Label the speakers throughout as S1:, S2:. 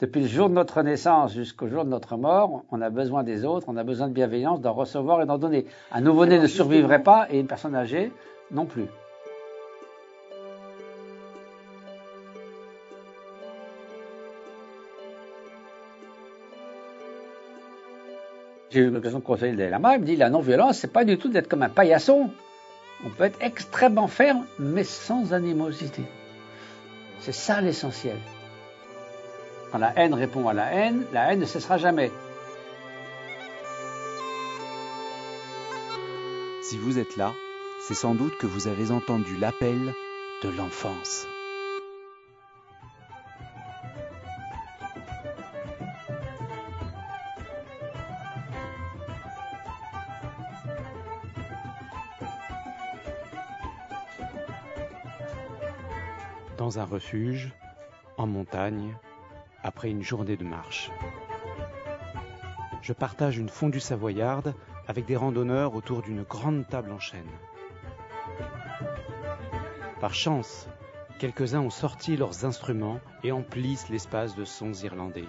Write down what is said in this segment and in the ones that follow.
S1: Depuis le jour de notre naissance jusqu'au jour de notre mort, on a besoin des autres, on a besoin de bienveillance, d'en recevoir et d'en donner. Un nouveau-né ne survivrait pas et une personne âgée non plus. J'ai eu l'occasion de conseiller le Lama, il me dit la non-violence, c'est pas du tout d'être comme un paillasson. On peut être extrêmement ferme, mais sans animosité. C'est ça l'essentiel. Quand la haine répond à la haine, la haine ne cessera jamais.
S2: Si vous êtes là, c'est sans doute que vous avez entendu l'appel de l'enfance. Dans un refuge, en montagne, après une journée de marche. Je partage une fondue savoyarde avec des randonneurs autour d'une grande table en chêne. Par chance, quelques-uns ont sorti leurs instruments et emplissent l'espace de sons irlandais.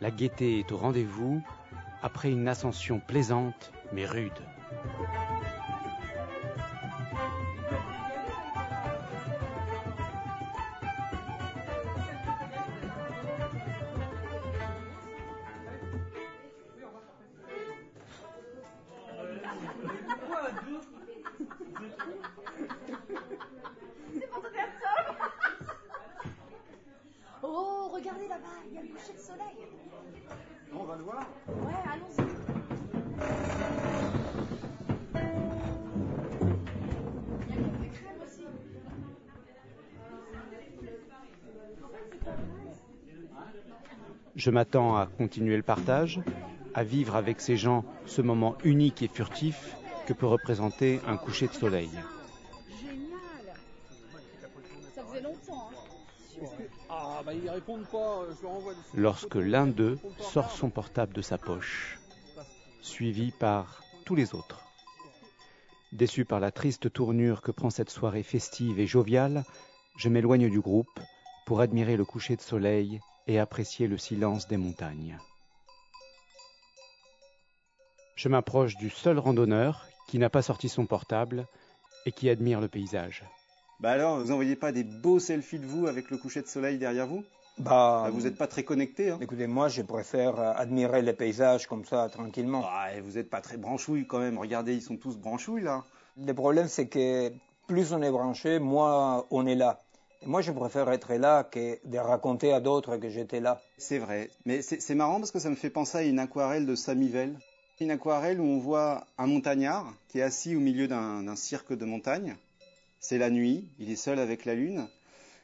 S2: La gaieté est au rendez-vous après une ascension plaisante mais rude.
S3: Oh, regardez là-bas, il y a le coucher de soleil.
S4: On va le voir
S3: Ouais, allons-y. Il y a quelques crèmes aussi.
S2: Je m'attends à continuer le partage, à vivre avec ces gens ce moment unique et furtif que peut représenter un coucher de soleil. Lorsque l'un d'eux sort son portable de sa poche, suivi par tous les autres. Déçu par la triste tournure que prend cette soirée festive et joviale, je m'éloigne du groupe pour admirer le coucher de soleil et apprécier le silence des montagnes. Je m'approche du seul randonneur qui n'a pas sorti son portable et qui admire le paysage.
S5: Bah alors, vous envoyez pas des beaux selfies de vous avec le coucher de soleil derrière vous?
S6: Bah,
S5: Bah, Vous n'êtes pas très connecté, hein
S6: écoutez, moi, je préfère euh, admirer les paysages comme ça, tranquillement.
S5: Ah, et Vous n'êtes pas très branchouille quand même. Regardez, ils sont tous branchouilles là.
S6: Le problème, c'est que plus on est branché, moins on est là. Et moi, je préfère être là que de raconter à d'autres que j'étais là.
S5: C'est vrai. Mais c'est marrant parce que ça me fait penser à une aquarelle de Samivelle. Une aquarelle où on voit un montagnard qui est assis au milieu d'un d'un cirque de montagne. C'est la nuit, il est seul avec la lune.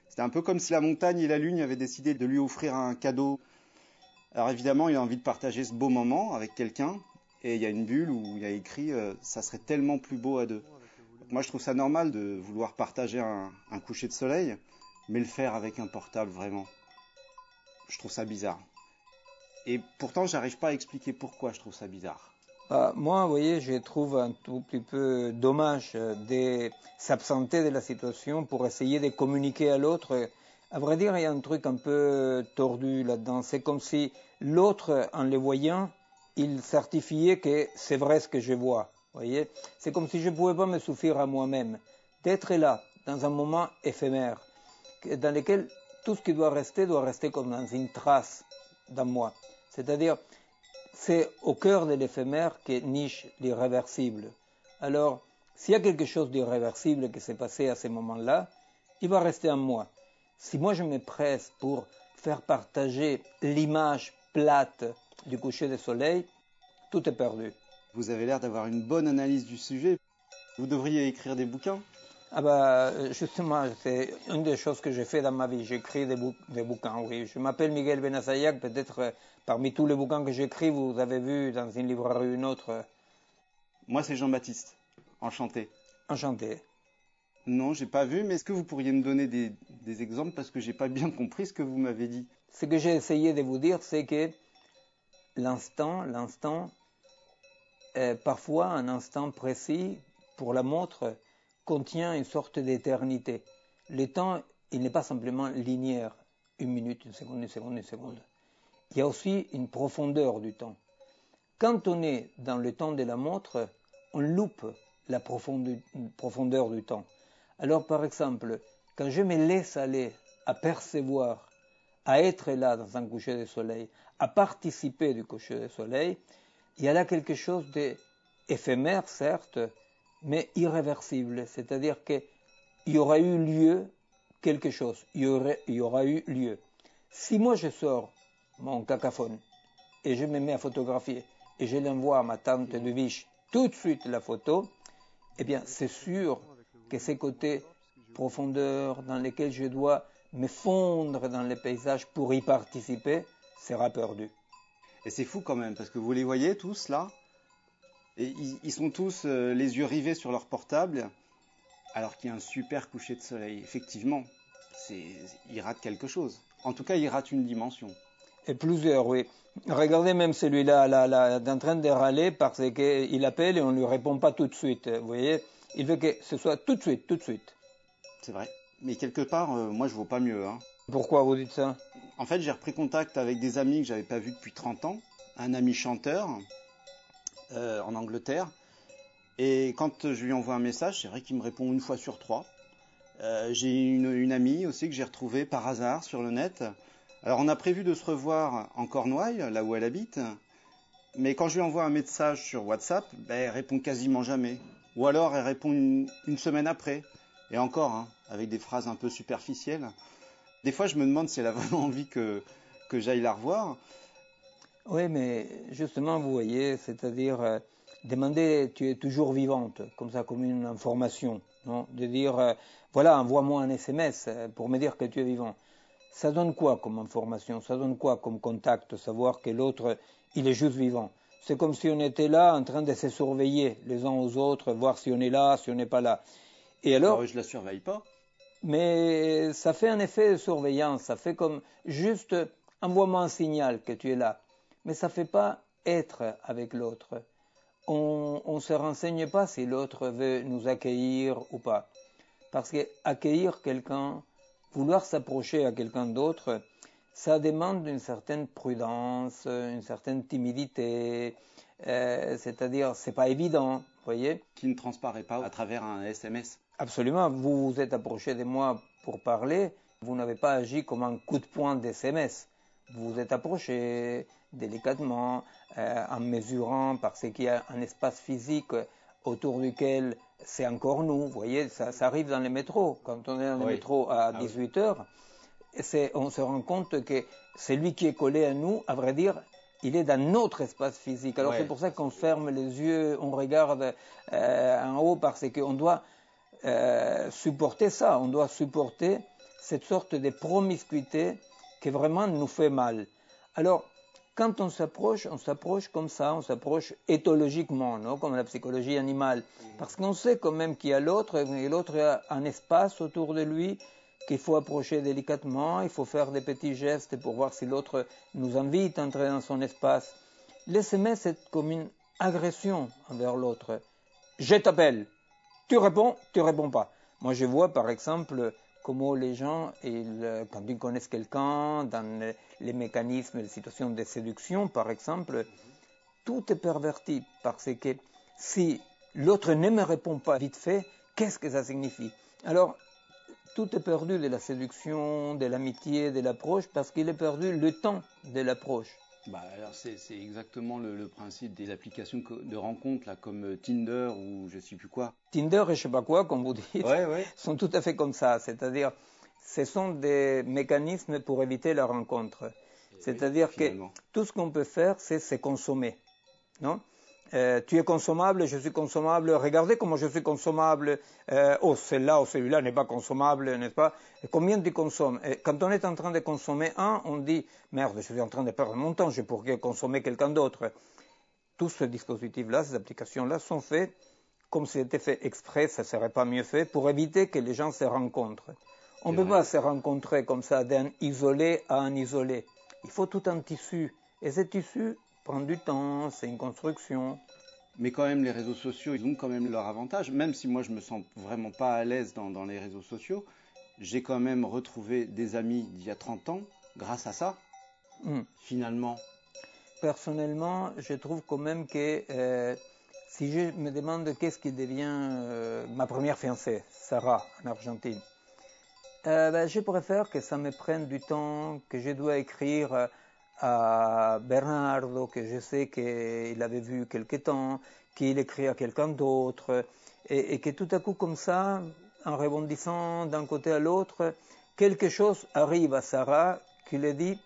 S5: C'est un peu comme si la montagne et la lune avaient décidé de lui offrir un cadeau. Alors évidemment, il a envie de partager ce beau moment avec quelqu'un. Et il y a une bulle où il a écrit euh, Ça serait tellement plus beau à deux. Moi, je trouve ça normal de vouloir partager un, un coucher de soleil, mais le faire avec un portable, vraiment. Je trouve ça bizarre. Et pourtant, j'arrive pas à expliquer pourquoi je trouve ça bizarre.
S6: Bah, moi, vous voyez, je trouve un tout petit peu dommage euh, de s'absenter de la situation pour essayer de communiquer à l'autre. À vrai dire, il y a un truc un peu tordu là-dedans. C'est comme si l'autre, en le voyant, il certifiait que c'est vrai ce que je vois. Vous voyez, c'est comme si je ne pouvais pas me suffire à moi-même. D'être là, dans un moment éphémère, dans lequel tout ce qui doit rester doit rester comme dans une trace dans moi. C'est-à-dire, c'est au cœur de l'éphémère que niche l'irréversible. Alors, s'il y a quelque chose d'irréversible qui s'est passé à ce moment-là, il va rester en moi. Si moi je me presse pour faire partager l'image plate du coucher du soleil, tout est perdu.
S5: Vous avez l'air d'avoir une bonne analyse du sujet. Vous devriez écrire des bouquins.
S6: Ah bah, justement, c'est une des choses que j'ai fait dans ma vie. J'écris des, bou- des bouquins, oui. Je m'appelle Miguel Benazayac. Peut-être euh, parmi tous les bouquins que j'écris, vous avez vu dans une librairie ou une autre. euh,
S5: Moi, c'est Jean-Baptiste. Enchanté.
S6: Enchanté.
S5: Non, j'ai pas vu, mais est-ce que vous pourriez me donner des, des exemples parce que j'ai pas bien compris ce que vous m'avez dit?
S6: Ce que j'ai essayé de vous dire, c'est que l'instant, l'instant, euh, parfois un instant précis pour la montre contient une sorte d'éternité. Le temps, il n'est pas simplement linéaire. une minute, une seconde, une seconde, une seconde. Il y a aussi une profondeur du temps. Quand on est dans le temps de la montre, on loupe la profondeur du temps. Alors par exemple, quand je me laisse aller à percevoir, à être là dans un coucher de soleil, à participer du coucher de soleil, il y a là quelque chose d'éphémère, certes, mais irréversible. C'est-à-dire qu'il y aura eu lieu quelque chose, il y, aura eu lieu. Si moi je sors mon cacaphone et je me mets à photographier et je l'envoie à ma tante de Viche tout de suite la photo, eh bien c'est sûr que ces côtés profondeurs dans lesquels je dois me fondre dans les paysages pour y participer sera perdu.
S5: Et c'est fou quand même, parce que vous les voyez tous là, et ils, sont tous euh, les yeux rivés sur leur portable, alors qu'il y a un super coucher de soleil. Effectivement, ils ratent quelque chose. En tout cas, ils ratent une dimension.
S6: Et plusieurs, oui. Regardez même celui-là, là, là, en train de râler parce qu'il appelle et on ne lui répond pas tout de suite. Vous voyez Il veut que ce soit tout de suite, tout de suite.
S5: C'est vrai. Mais quelque part, euh, moi, je vaux pas mieux. Hein.
S6: Pourquoi vous dites ça?
S5: En fait, j'ai repris contact avec des amis que j'avais pas vus depuis 30 ans. Un ami chanteur euh, en Angleterre. Et quand je lui envoie un message, c'est vrai qu'il me répond une fois sur trois. Euh, j'ai une, une, amie aussi que j'ai retrouvée par hasard sur le net. Alors on a prévu de se revoir en Cornouailles, là où elle habite. Mais quand je lui envoie un message sur WhatsApp, ben, elle répond quasiment jamais. Ou alors elle répond une, semaine après. Et encore, hein, avec des phrases un peu superficielles. Des fois, je me demande si elle a vraiment envie que, que j'aille la revoir.
S6: Oui, mais justement, vous voyez, c'est-à-dire euh, demander tu es toujours vivante, comme ça, comme une information, De dire euh, voilà, envoie-moi un SMS euh, pour me dire que tu es vivant. Ça donne quoi comme information? Ça donne quoi comme contact Savoir que l'autre, il est juste vivant? C'est comme si on était là en train de se surveiller les uns aux autres, voir si on est là, si on n'est pas là.
S5: Et alors, je la surveille pas.
S6: Mais ça fait un effet de surveillance. Ça fait comme juste envoie-moi un signal que tu es là mais ça ne fait pas être avec l'autre. On ne se renseigne pas si l'autre veut nous accueillir ou pas. Parce qu'accueillir quelqu'un, vouloir s'approcher à quelqu'un d'autre, ça demande une certaine prudence, une certaine timidité, euh, c'est-à-dire c'est pas évident, vous voyez.
S5: Qui ne transparaît pas à travers un SMS.
S6: Absolument, vous vous êtes approché de moi pour parler, vous n'avez pas agi comme un coup de poing d'SMS. Vous vous êtes approché, délicatement, euh, en mesurant parce qu'il y a un espace physique autour duquel c'est encore nous. Vous voyez, ça, arrive dans les métros. Quand on est dans le métro à 18 ah heures, on se rend compte que celui qui est collé à nous, à vrai dire, il est dans notre espace physique. Alors c'est pour ça qu'on ferme les yeux, on regarde euh, en haut parce qu'on doit euh, supporter ça, on doit supporter cette sorte de promiscuité qui vraiment nous fait mal. Alors, quand on s'approche, on s'approche comme ça, on s'approche éthologiquement, non comme la psychologie animale. Parce qu'on sait quand même qu'il y a l'autre, et l'autre a un espace autour de lui qu'il faut approcher délicatement, il faut faire des petits gestes pour voir si l'autre nous invite à entrer dans son espace. L'SMS c'est comme une agression envers l'autre. Je t'appelle, tu réponds, tu réponds pas. Moi je vois par exemple comment les gens, quand ils connaissent quelqu'un, dans les mécanismes, les situations de séduction, par exemple, tout est perverti parce que si l'autre ne me répond pas vite fait, qu'est-ce que ça signifie? Alors, tout est perdu de la séduction, de l'amitié, de l'approche, parce qu'il est perdu le temps de l'approche.
S5: Bah, c'est, exactement le, principe des applications de rencontres là, comme euh, Tinder ou je sais plus quoi.
S6: Tinder et je sais pas quoi, comme vous dites, sont tout à fait comme ça. C'est-à-dire, ce sont des mécanismes pour éviter la rencontre. C'est-à-dire que tout ce qu'on peut faire, c'est se consommer. Non? Euh, tu es consommable, je suis consommable, regardez comment je suis consommable, euh, oh celle-là ou celui-là n'est pas consommable, n'est-ce pas? Combien tu consommes? Et Quand on est en train de consommer un, on dit, merde, je suis en train de perdre mon temps, je pourrais consommer quelqu'un d'autre. Tous ces dispositifs-là, ces applications-là sont faits comme si c'était fait exprès, ça ne serait pas mieux fait, pour éviter que les gens se rencontrent. On ne peut pas se rencontrer comme ça d'un isolé à un isolé. Il faut tout un tissu. Et ce tissu, prend du temps, c'est une construction.
S5: Mais quand même, les réseaux sociaux, ils ont quand même leur avantage. Même si moi, je me sens vraiment pas à l'aise dans, les réseaux sociaux, j'ai quand même retrouvé des amis d'il y a 30 ans grâce à ça,
S6: Hmm.
S5: finalement.
S6: Personnellement, je trouve quand même que euh, si je me demande qu'est-ce qui devient euh, ma première fiancée, Sarah, en Argentine, euh, ben, je préfère que ça me prenne du temps, que je dois écrire à Bernardo, que je sais qu'il avait vu quelque temps, qu'il écrit à quelqu'un d'autre, et, et que tout à coup comme ça, en rebondissant d'un côté à l'autre, quelque chose arrive à Sarah qui lui dit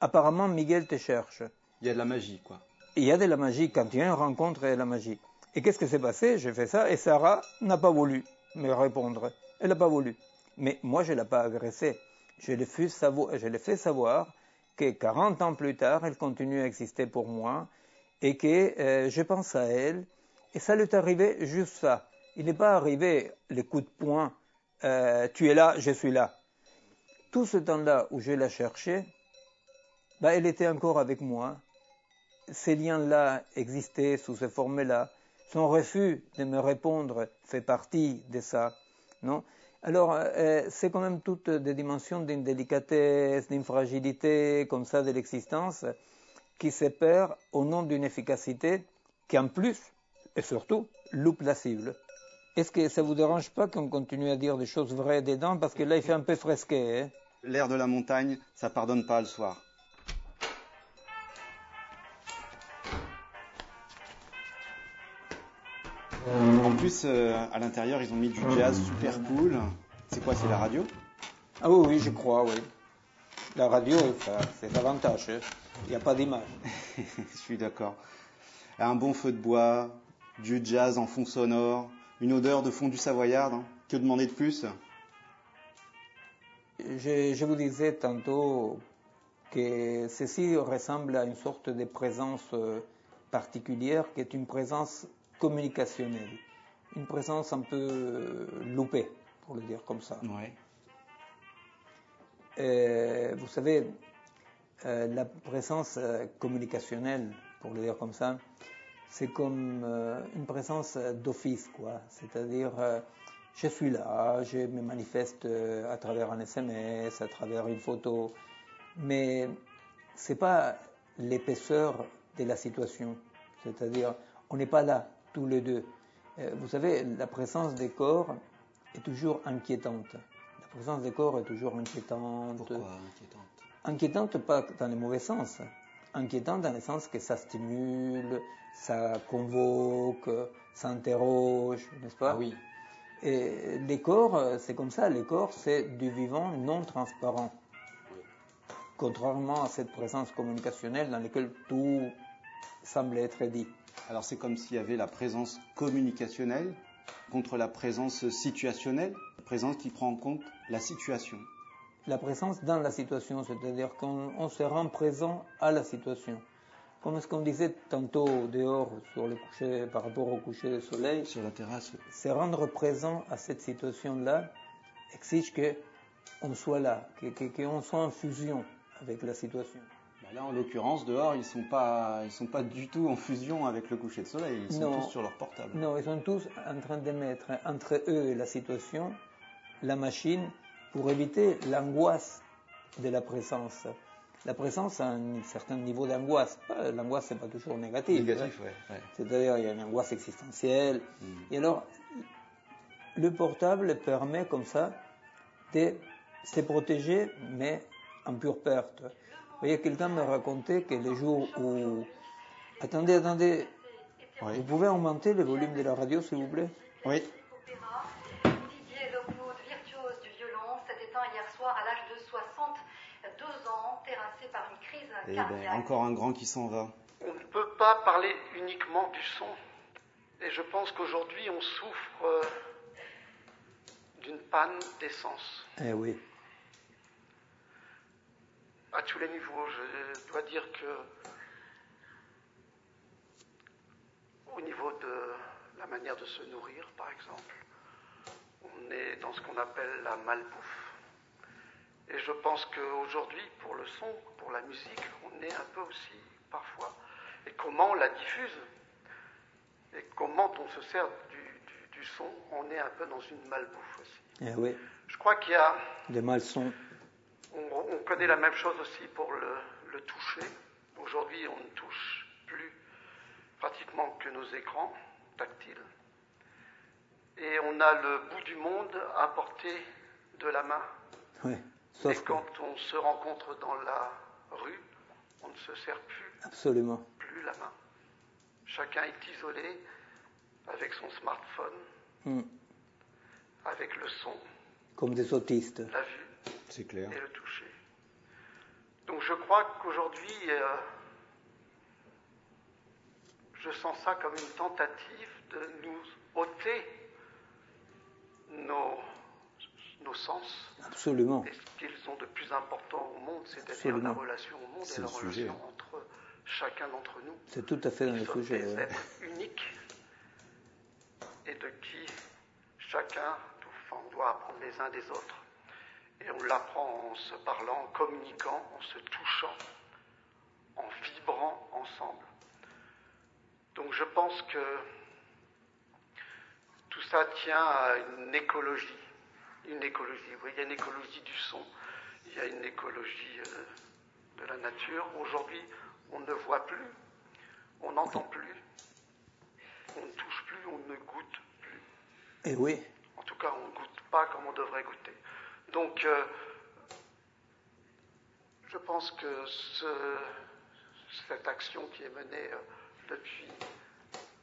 S6: apparemment Miguel te cherche.
S5: Il y a de la magie, quoi.
S6: Il y a de la magie quand il y a une rencontre, il y a de la magie. Et qu'est-ce qui s'est passé? J'ai fait ça et Sarah n'a pas voulu me répondre. Elle n'a pas voulu. Mais moi, je ne l'ai pas agressée. Je l'ai fait savoir, je l'ai fait savoir que 40 ans plus tard, elle continue à exister pour moi et que euh, je pense à elle. Et ça lui est arrivé juste ça. Il n'est pas arrivé le coup de poing, euh, tu es là, je suis là. Tout ce temps-là où je la cherchais, bah, elle était encore avec moi. Ces liens-là existaient sous ces formes-là. Son refus de me répondre fait partie de ça. Non? Alors, euh, c'est quand même toutes des dimensions d'une délicatesse, d'une fragilité comme ça de l'existence qui se perd au nom d'une efficacité qui, en plus, et surtout, loupe la cible. Est-ce que ça vous dérange pas qu'on continue à dire des choses vraies dedans? Parce que là, il fait un peu fresqué. Hein
S5: L'air de la montagne, ça pardonne pas le soir. En plus, euh, à l'intérieur, ils ont mis du jazz super cool. C'est quoi, c'est la radio
S6: Ah oui, oui, je crois, oui. La radio, ça, c'est l'avantage. hein. Il n'y a pas d'image.
S5: Je suis d'accord. Un bon feu de bois, du jazz en fond sonore, une odeur de fondue savoyarde. hein. Que demander de plus?
S6: Je, je vous disais tantôt que ceci ressemble à une sorte de présence euh, particulière qui est une présence communicationnelle, une présence un peu euh, loupée, pour le dire comme ça.
S5: Ouais.
S6: Euh, vous savez, euh, la présence communicationnelle, pour le dire comme ça, c'est comme euh, une présence d'office, quoi. C'est-à-dire, euh, je suis là, je me manifeste à travers un SMS, à travers une photo, mais c'est pas l'épaisseur de la situation. C'est-à-dire, on n'est pas là tous les deux. Euh, vous savez, la présence des corps est toujours inquiétante. La présence des corps est toujours inquiétante.
S5: Pourquoi inquiétante?
S6: Inquiétante pas dans le mauvais sens. Inquiétante dans le sens que ça stimule, ça convoque, ça interroge, n'est-ce pas?
S5: Ah oui.
S6: Et les corps, c'est comme ça. Les corps, c'est du vivant non transparent. Contrairement à cette présence communicationnelle dans laquelle tout semble être dit.
S5: Alors c'est comme s'il y avait la présence communicationnelle contre la présence situationnelle, la présence qui prend en compte la situation.
S6: La présence dans la situation, c'est-à-dire qu'on on se rend présent à la situation. Comme ce qu'on disait tantôt dehors sur le coucher, par rapport au coucher du soleil,
S5: Sur la terrasse,
S6: se rendre présent à cette situation-là exige que on soit là, qu'on soit en fusion avec la situation.
S5: Bah là en l'occurrence dehors ils sont pas ils sont pas du tout en fusion avec le coucher de soleil, ils sont
S6: Non.
S5: tous sur leur portable.
S6: Non, ils sont tous en train de mettre entre eux et la situation la machine pour éviter l'angoisse de la présence. La présence a un certain niveau d'angoisse. L'angoisse, c'est pas toujours négatif.
S5: Négatif,
S6: hein.
S5: ouais. ouais.
S6: C'est-à-dire, il y a une angoisse existentielle.
S5: Mm.
S6: Et alors, le portable permet comme ça de se protéger, mais en pure perte. Voyez, quelqu'un me racontait que les jours où... Attendez, attendez.
S5: Oui.
S6: Vous pouvez augmenter le volume de la radio, s'il vous plaît?
S5: Oui.
S3: Didier Lockwood, virtuose du violon, s'est éteint hier soir à l'âge de 62 ans, terrassé par une crise
S5: Et
S3: cardiaque.
S5: ben, encore un grand qui s'en va.
S7: On ne peut pas parler uniquement du son. Et je pense qu'aujourd'hui, on souffre euh, d'une panne d'essence.
S6: Eh oui.
S7: À tous les niveaux, je dois dire que au niveau de la manière de se nourrir, par exemple, on est dans ce qu'on appelle la malbouffe. Et je pense qu'aujourd'hui, pour le son, pour la musique, on est un peu aussi, parfois, et comment on la diffuse, et comment on se sert du, du- du son, on est un peu dans une malbouffe aussi.
S6: Eh oui.
S7: Je crois qu'il y a.
S6: Des malsons.
S7: On, on, connaît la même chose aussi pour le, le toucher. Aujourd'hui, on ne touche plus pratiquement que nos écrans tactiles. Et on a le bout du monde à portée de la main.
S6: Oui.
S7: Et quand on se rencontre dans la rue, on ne se sert plus.
S6: Absolument.
S7: Plus la main. Chacun est isolé avec son smartphone,
S6: Hmm.
S7: avec le son,
S6: Comme des autistes.
S7: la vue
S5: C'est clair.
S7: et le toucher. Donc je crois qu'aujourd'hui, euh, je sens ça comme une tentative de nous ôter nos, nos sens.
S6: Absolument.
S7: Et ce qu'ils ont de plus important au monde, c'est-à-dire la relation au monde et la
S5: sujet.
S7: relation entre chacun d'entre nous.
S6: C'est tout à fait dans le sujet.
S7: des
S6: ouais.
S7: êtres uniques et de qui chacun enfin, on doit apprendre les uns des autres. Et on l'apprend en se parlant, en communiquant, en se touchant, en vibrant ensemble. Donc je pense que tout ça tient à une écologie. Une écologie. Voyez, il y a une écologie du son, il y a une écologie euh, de la nature. Aujourd'hui, on ne voit plus, on n'entend plus, on ne touche plus, on ne goûte plus.
S6: Eh oui.
S7: En tout cas, on ne goûte pas comme on devrait goûter. Donc, euh, je pense que ce- cette action qui est menée euh, depuis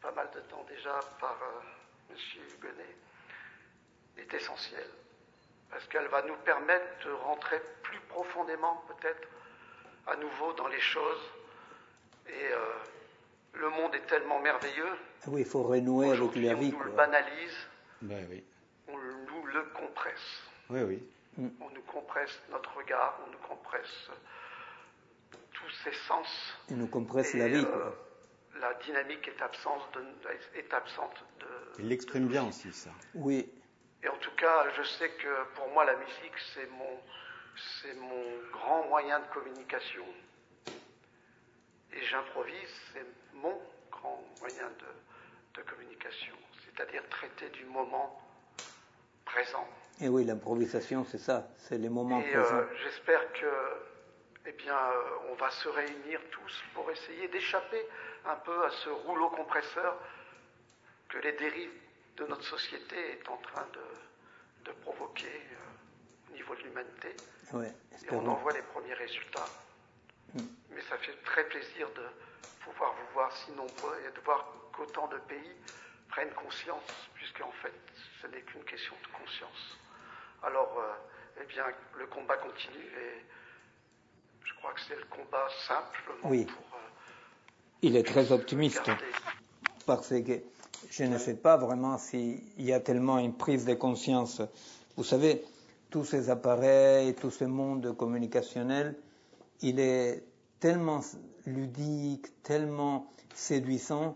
S7: pas mal de temps déjà par euh, M. Huguenet est essentielle. Parce qu'elle va nous permettre de rentrer plus profondément, peut-être, à nouveau dans les choses. Et euh, le monde est tellement merveilleux.
S6: Ah Oui, il faut renouer avec la
S7: on
S6: vie.
S7: nous le banalise,
S5: Ben oui.
S7: on nous le compresse.
S5: Oui, oui.
S7: On nous compresse notre regard, on nous compresse tous ces sens.
S6: Il nous compresse
S7: Et,
S6: la vie.
S7: euh, la dynamique est absente de, est absente de.
S5: Il l'exprime bien aussi, ça.
S6: Oui.
S7: Et en tout cas, je sais que pour moi, la musique, c'est mon, c'est mon grand moyen de communication. Et j'improvise, c'est mon grand moyen de, de communication. C'est-à-dire traiter du moment présent.
S6: Et Eh oui, l'improvisation, c'est ça. C'est les moments
S7: Et
S6: présents.
S7: euh, j'espère que, eh bien, euh, on va se réunir tous pour essayer d'échapper un peu à ce rouleau compresseur que les dérives de notre société est en train de, de provoquer euh, au niveau de l'humanité.
S6: Ouais,
S7: Et on en voit les premiers résultats.
S6: Mm.
S7: Mais ça fait très plaisir de pouvoir vous voir si nombreux et de voir qu'autant de pays prennent conscience, puisque en fait, ce n'est qu'une question de conscience. Alors, euh, eh bien, le combat continue et je crois que c'est le combat simplement
S6: Oui.
S7: pour euh,
S6: Il est très optimiste.
S7: garder.
S6: parce que je ne sais pas vraiment s'il y a tellement une prise de conscience. Vous savez, tous ces appareils, tout ce monde communicationnel, il est tellement ludique, tellement séduisant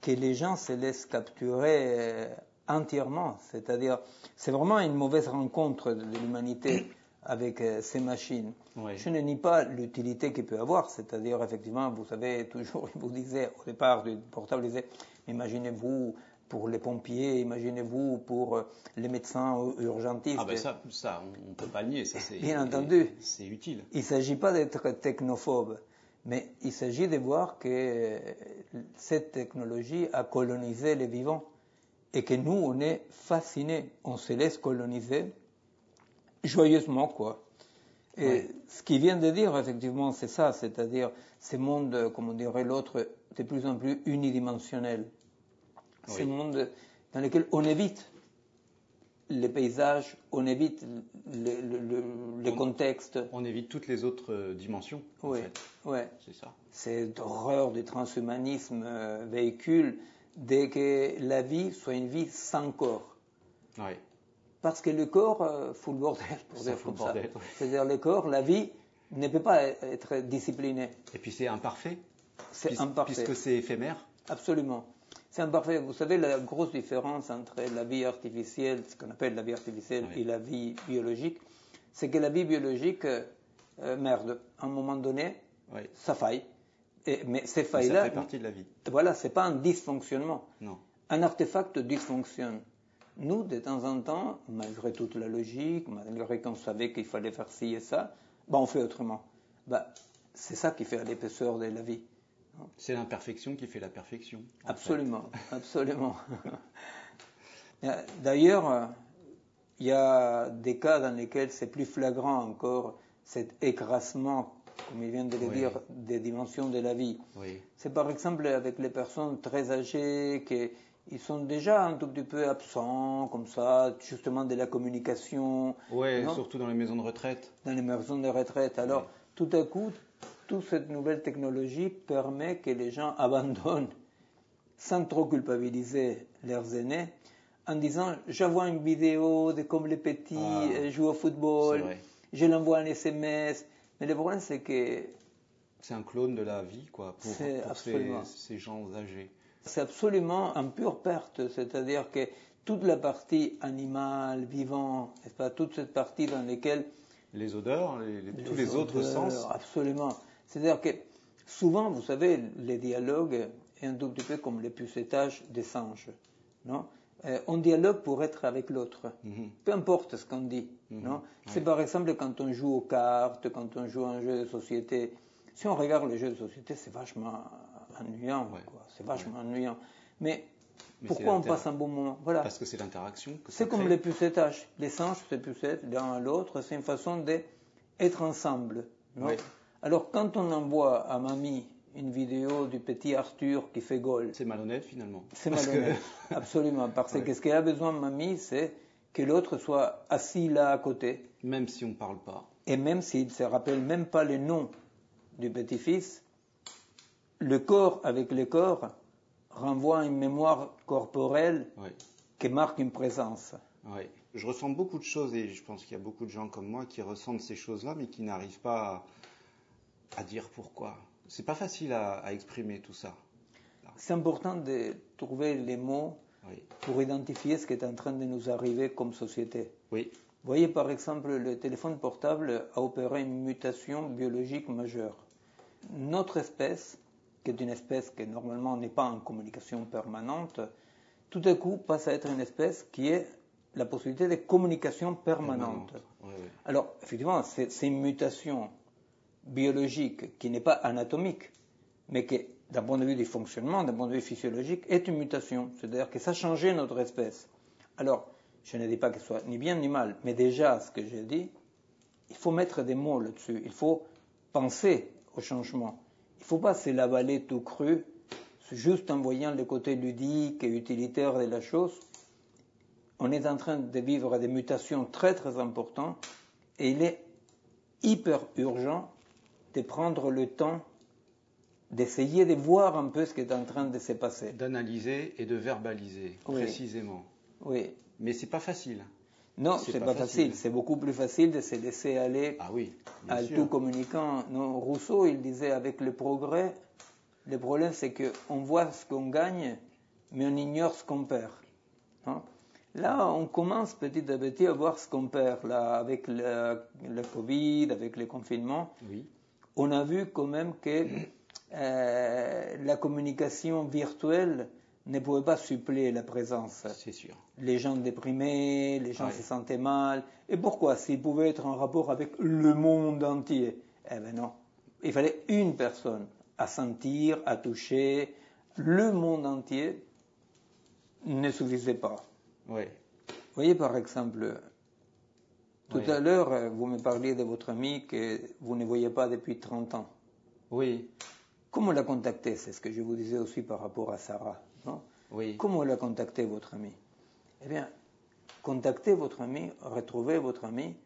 S6: que les gens se laissent capturer euh, entièrement. C'est-à-dire, c'est vraiment une mauvaise rencontre de l'humanité avec euh, ces machines. Je ne nie pas l'utilité qu'il peut avoir, c'est-à-dire effectivement, vous savez, toujours, il vous disait au départ du portable, il disait, imaginez-vous pour les pompiers, imaginez-vous pour euh, les médecins urgentistes.
S5: Ah ben ça, ça, on ne peut pas nier, ça c'est
S6: Bien entendu.
S5: C'est utile.
S6: Il ne s'agit pas d'être technophobe, mais il s'agit de voir que euh, cette technologie a colonisé les vivants et que nous, on est fascinés, on se laisse coloniser joyeusement, quoi. Et ce qu'il vient de dire, effectivement, c'est ça, c'est-à-dire ce monde, euh, comme on dirait l'autre, de plus en plus unidimensionnel. Ce
S5: Oui.
S6: monde dans lequel on évite les paysages, on évite le, le- le- les
S5: On-
S6: contextes.
S5: On évite toutes les autres euh, dimensions. en
S6: Oui,
S5: fait.
S6: ouais.
S5: C'est ça.
S6: Cette horreur du transhumanisme euh, véhicule dès que la vie soit une vie sans corps. Parce que le corps euh, fout le bordel, pour dire comme ça.
S5: oui.
S6: C'est-à-dire le corps, la vie ne peut pas être disciplinée.
S5: Et puis c'est imparfait.
S6: C'est
S5: puis-
S6: imparfait.
S5: Puisque c'est éphémère.
S6: Absolument. C'est imparfait. Vous savez, la grosse différence entre la vie artificielle, ce qu'on appelle la vie artificielle,
S5: Oui.
S6: et la vie biologique, c'est que la vie biologique, euh, euh, merde, à un moment donné, ça faille. Et- mais ces failles-là,
S5: ça fait partie de la vie.
S6: voilà, c'est pas un dysfonctionnement.
S5: Non.
S6: Un artefact dysfonctionne. nous, de temps en temps, malgré toute la logique, malgré qu'on savait qu'il fallait faire ci et ça, ben, on fait autrement. Ben, c'est ça qui fait l'épaisseur de la vie.
S5: C'est l'imperfection qui fait la perfection.
S6: Absolument, absolument. D'ailleurs, il y a des cas dans lesquels c'est plus flagrant encore cet écrasement, comme il vient de le dire, des dimensions de la vie. C'est par exemple avec les personnes très âgées qui ils sont déjà un tout petit peu absents, comme ça, justement de la communication.
S5: Oui, surtout dans les maisons de retraite.
S6: Dans les maisons de retraite. Alors, tout à coup, toute cette nouvelle technologie permet que les gens abandonnent, sans trop culpabiliser leurs aînés, en disant j'envoie une vidéo de comme les petits ah. jouent au football, je l'envoie en SMS. Mais le problème, c'est que.
S5: C'est un clone de la vie, quoi, pour, ces, gens âgés.
S6: C'est absolument en pure perte, c'est-à-dire que toute la partie animale, vivant, pas, toute cette partie dans laquelle.
S5: Les odeurs, tous les autres sens.
S6: Absolument. C'est-à-dire que souvent, vous savez, les dialogues est un tout petit peu comme l'épucetage des singes. Non? Euh, on dialogue pour être avec l'autre, mhm. peu importe ce qu'on dit. Mhm. C'est par exemple quand on joue aux cartes, quand on joue à un jeu de société. Si on regarde les jeux de société, c'est vachement ennuyant. C'est vachement ennuyant. Mais, pourquoi on passe un bon moment?
S5: Voilà. Parce que c'est l'interaction.
S6: C'est comme les pucettages. Les singes se pucettent l'un à l'autre. C'est une façon d'être ensemble. Alors quand on envoie à mamie une vidéo du petit Arthur qui fait gol.
S5: C'est malhonnête finalement.
S6: C'est malhonnête, absolument. Parce que ce qu'elle a besoin, mamie, c'est que l'autre soit assis là à côté.
S5: Même si on ne parle pas.
S6: Et même s'il ne se rappelle même pas le nom du petit-fils, le corps avec le corps renvoie une mémoire corporelle qui marque une présence.
S5: Oui. Je ressens beaucoup de choses et je pense qu'il y a beaucoup de gens comme moi qui ressentent ces choses-là mais qui n'arrivent pas à dire pourquoi. C'est pas facile à, exprimer tout ça.
S6: C'est important de trouver les mots pour identifier ce qui est en train de nous arriver comme société.
S5: Oui.
S6: Vous voyez par exemple, le téléphone portable a opéré une mutation biologique majeure. Notre espèce, qui est une espèce qui normalement n'est pas en communication permanente, tout à coup passe à être une espèce qui est la possibilité de communication permanente. Alors, effectivement, c'est une mutation biologique qui n'est pas anatomique, mais qui, d'un point de vue du fonctionnement, d'un point de vue physiologique, est une mutation. C'est-à-dire que ça a changé notre espèce. Alors, je ne dis pas que ce soit ni bien ni mal, mais déjà, ce que j'ai dit, il faut mettre des mots là-dessus. Il faut penser au changement. Il ne faut pas se l'avaler tout cru, juste en voyant le côté ludique et utilitaire de la chose. On est en train de vivre des mutations très très importantes et il est hyper urgent de prendre le temps d'essayer de voir un peu ce qui est en train de se passer.
S5: D'analyser et de verbaliser précisément.
S6: Oui.
S5: Mais c'est pas facile.
S6: Non, c'est pas, pas facile. C'est beaucoup plus facile de se laisser aller
S5: ah oui,
S6: à tout communiquant. Non, Rousseau, il disait avec le progrès, le problème c'est qu'on voit ce qu'on gagne, mais on ignore ce qu'on perd. Hein? Là, on commence petit à petit à voir ce qu'on perd. Là, avec le, le Covid, avec le confinement,
S5: oui
S6: on a vu quand même que euh, la communication virtuelle ne pouvait pas suppléer la présence.
S5: C'est sûr.
S6: Les gens déprimés, les gens se sentaient mal. Et pourquoi? S'ils pouvaient être en rapport avec le monde entier. Eh bien non. Il fallait une personne à sentir, à toucher. Le monde entier ne suffisait pas.
S5: Oui.
S6: Vous voyez par exemple, tout à l'heure, euh, vous me parliez de votre ami que vous ne voyez pas depuis 30 ans.
S5: Oui.
S6: Comment la contacter C'est ce que je vous disais aussi par rapport à Sarah. Non?
S5: Oui.
S6: Comment la contacter, votre ami? Eh bien, contacter votre ami, retrouver votre ami,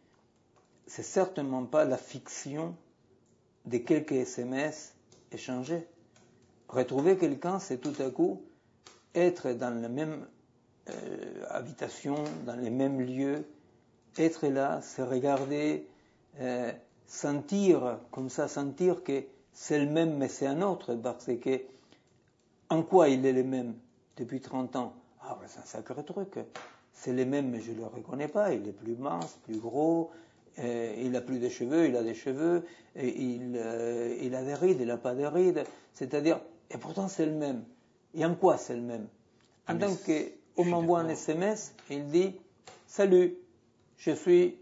S6: c'est certainement pas la fiction de quelques SMS échangés. Retrouver quelqu'un, c'est tout à coup être dans la même euh, habitation, dans les mêmes lieux, être là, se regarder, euh, sentir comme ça, sentir que c'est le même mais c'est un autre, parce que en quoi il est le même depuis 30 ans? Ah, ben, c'est un sacré truc. C'est le même mais je ne le reconnais pas. Il est plus mince, plus gros, euh, il a plus de cheveux, il a des cheveux, et il, euh, il a des rides, il n'a pas de rides. C'est-à-dire, et pourtant c'est le même. Et en quoi c'est le même? En tant que On m'envoie un SMS il dit Salut, je suis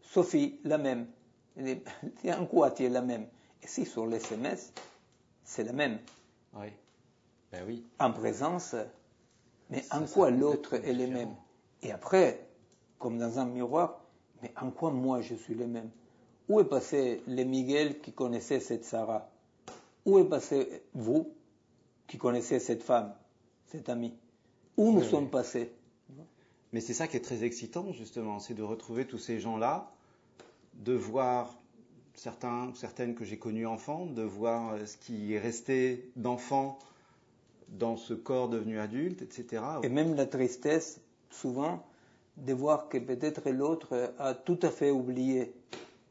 S6: Sophie, la même. En quoi tu es la même? Et si sur l'SMS, c'est la même.
S5: Oui. Ben oui.
S6: En présence, mais en quoi l'autre est le même? Et après, comme dans un miroir, mais en quoi moi je suis le même? Où est passé le Miguel qui connaissait cette Sarah? Où est passé vous qui connaissez cette femme, cette amie Où nous sommes passés?
S5: Mais c'est ça qui est très excitant, justement, c'est de retrouver tous ces gens-là, de voir certains, certaines que j'ai connues enfants, de voir ce qui est resté d'enfant dans ce corps devenu adulte, etc.
S6: Et même la tristesse, souvent, de voir que peut-être l'autre a tout à fait oublié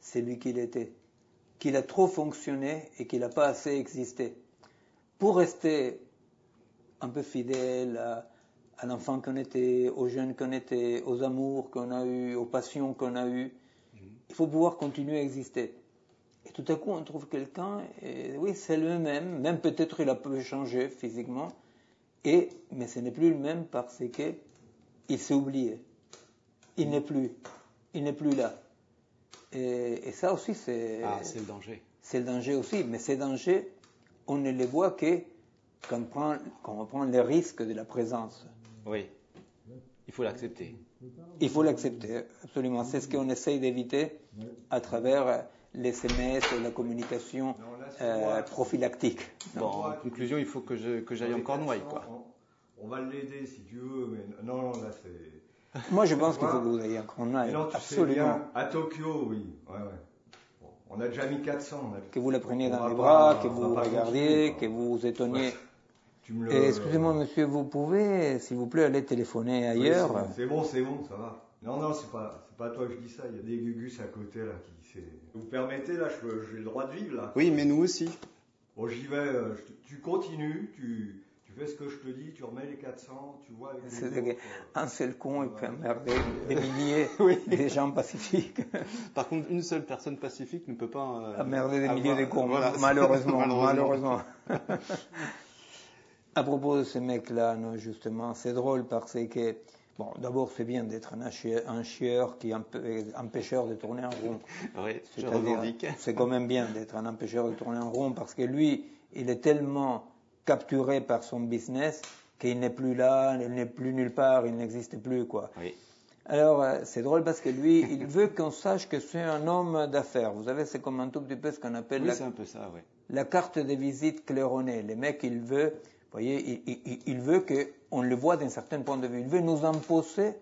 S6: celui qu'il était, qu'il a trop fonctionné et qu'il n'a pas assez existé. Pour rester un peu fidèle à, l'enfant qu'on était, aux jeunes qu'on était, aux amours qu'on a eus, aux passions qu'on a eues, mhm. il faut pouvoir continuer à exister. Et tout à coup, on trouve quelqu'un, et oui, c'est le même, même peut-être il a peu changé physiquement, et, mais ce n'est plus le même parce qu'il s'est oublié. Il n'est plus. Il n'est plus là. Et, ça aussi, c'est.
S5: Ah, c'est le danger.
S6: C'est le danger aussi, mais ces dangers, on ne les voit que quand on prend, quand on prend les risques de la présence.
S5: Oui. Il faut l'accepter.
S6: Il faut l'accepter, absolument. C'est ce qu'on essaye d'éviter à travers les SMS, la communication euh, prophylactique.
S5: Bon, en conclusion, il faut que, je, que j'aille en Cornouailles, quoi.
S8: On, va l'aider si tu veux, mais non, non, là c'est.
S6: Moi, je pense qu'il faut que vous ayez en Cornouailles. Non, tu absolument.
S8: à Tokyo, oui. Ouais, ouais. on a déjà mis 400.
S6: Que vous la preniez dans les bras, que vous regardiez, que vous vous étonniez. Excusez-moi, monsieur, vous pouvez, s'il vous plaît, aller téléphoner ailleurs
S8: C'est bon, c'est bon, ça va. Non, non, c'est pas, c'est pas toi que je dis ça. Il y a des gugus à côté là qui vous permettez, là, j'ai le droit de vivre, là.
S5: Oui, mais nous aussi.
S8: Bon, j'y vais, euh, tu continues, tu, fais ce que je te dis, tu remets les 400, tu vois.
S6: C'est un seul con, il peut emmerder des milliers de gens pacifiques.
S5: Par contre, une seule personne pacifique ne peut pas.
S6: Euh, emmerder des milliers de cons, malheureusement. malheureusement. À propos de ce mec-là, justement, c'est drôle parce que Bon, d'abord, c'est bien d'être un, chieur qui est empêcheur de tourner en rond.
S5: Oui, je revendique.
S6: C'est quand même bien d'être un empêcheur de tourner en rond parce que lui, il est tellement capturé par son business qu'il n'est plus là, il n'est plus nulle part, il n'existe plus, quoi.
S5: Oui.
S6: Alors, euh, c'est drôle parce que lui, il veut qu'on sache que c'est un homme d'affaires. Vous savez, c'est comme un tout petit peu ce qu'on appelle
S5: oui, la, un peu ça,
S6: la carte de visite claironnée. Le mec, il veut voyez, il, veut qu'on le voit d'un certain point de vue. Il veut nous imposer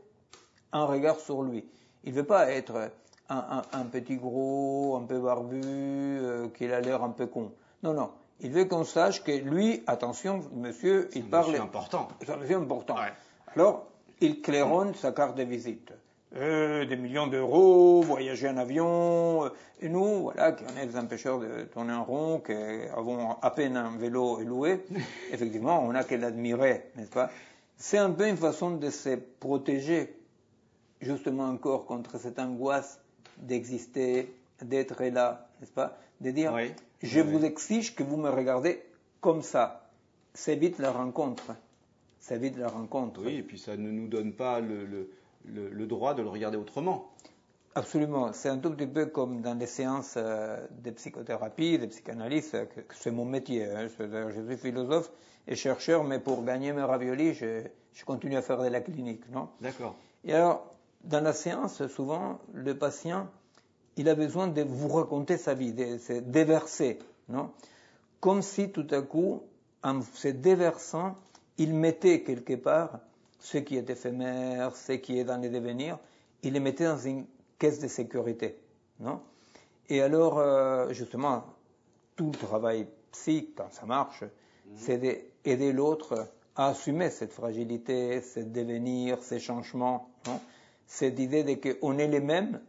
S6: un regard sur lui. Il ne veut pas être un, petit gros, un peu barbu, euh, qu'il a l'air un peu con. Non, non. Il veut qu'on sache que lui, attention, monsieur, il parle.
S5: C'est important.
S6: C'est un important. Alors, il claironne sa carte de visite. Euh, des millions d'euros, voyager en avion, euh, et nous, voilà, qui on est des empêcheurs de tourner en rond, qui avons à peine un vélo loué, effectivement, on n'a qu'à l'admirer, n'est-ce pas? C'est un peu une façon de se protéger, justement encore, contre cette angoisse d'exister, d'être là, n'est-ce pas? De dire, je vous exige que vous me regardez comme ça. C'est vite la rencontre. C'est vite la rencontre.
S5: Oui, et puis ça ne nous donne pas le le, droit de le regarder autrement.
S6: Absolument. C'est un tout petit peu comme dans les séances euh, de psychothérapie, de psychanalyse, que, c'est mon métier. Hein. Je, suis philosophe et chercheur, mais pour gagner mes raviolis, je, continue à faire de la clinique, non?
S5: D'accord.
S6: Et alors, dans la séance, souvent, le patient, il a besoin de vous raconter sa vie, de se déverser, non? Comme si tout à coup, en se déversant, il mettait quelque part ce qui est éphémère, ce qui est dans les devenirs, il les mettait dans une caisse de sécurité. Non? Et alors, euh, justement, tout le travail psy, quand ça marche, mhm. c'est d'aider l'autre à assumer cette fragilité, ce devenir, ces changements. Non? Cette idée qu'on est les mêmes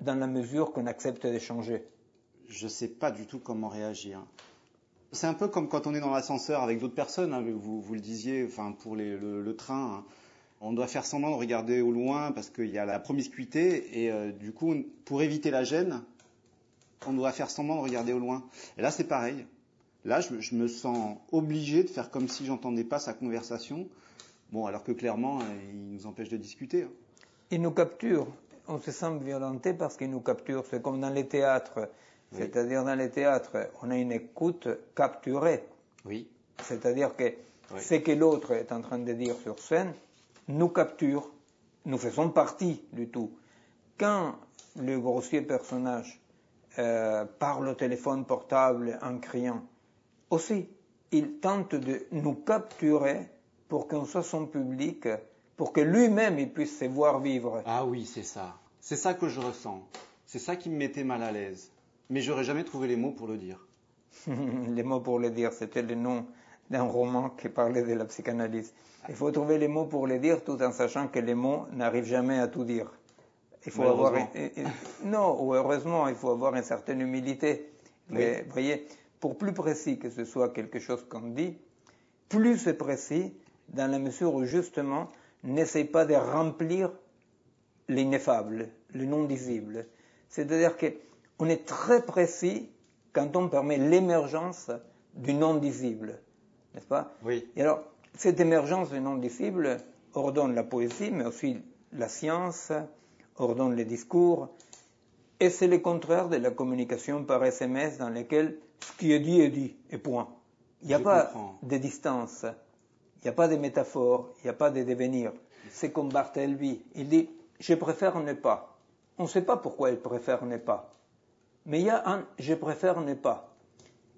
S6: dans la mesure qu'on accepte de changer.
S5: Je ne sais pas du tout comment réagir. C'est un peu comme quand on est dans l'ascenseur avec d'autres personnes, hein, vous, le disiez, enfin pour le, train. Hein. On doit faire semblant de regarder au loin parce qu'il y a la promiscuité et euh, du coup, pour éviter la gêne, on doit faire semblant de regarder au loin. Et là, c'est pareil. Là, je, me sens obligé de faire comme si j'entendais pas sa conversation Bon, alors que clairement, il nous empêche de discuter. Hein.
S6: Il nous capture. On se sent violenté parce qu'il nous capture. C'est comme dans les théâtres. C'est-à-dire dans les théâtres, on a une écoute capturée.
S5: Oui.
S6: C'est-à-dire que ce que l'autre est en train de dire sur scène nous capture. Nous faisons partie du tout. Quand le grossier personnage euh, parle au téléphone portable en criant, aussi, il tente de nous capturer pour qu'on soit son public, pour que lui-même il puisse se voir vivre.
S5: Ah oui, c'est ça. C'est ça que je ressens. C'est ça qui me mettait mal à l'aise. Mais j'aurais jamais trouvé les mots pour le dire.
S6: les mots pour le dire, c'était le nom d'un roman qui parlait de la psychanalyse. Il faut trouver les mots pour le dire tout en sachant que les mots n'arrivent jamais à tout dire. Il faut avoir non, ou heureusement, il faut avoir une certaine humilité. Mais voyez, pour plus précis que ce soit quelque chose qu'on dit, plus c'est précis dans la mesure où justement n'essaye pas de remplir l'ineffable, le non visible. C'est-à-dire qu'on est très précis quand on permet l'émergence du non visible, n'est-ce pas?
S5: Oui.
S6: Et alors, cette émergence du non visible ordonne la poésie, mais aussi la science, ordonne les discours, et c'est le contraire de la communication par SMS dans laquelle ce qui est dit est dit, et point. Il n'y a pas de distance, il n'y a pas de métaphore, il n'y a pas de devenir. C'est comme Barthelby, il dit je préfère ne pas. On ne sait pas pourquoi il préfère ne pas. Mais il y a un je préfère ne pas.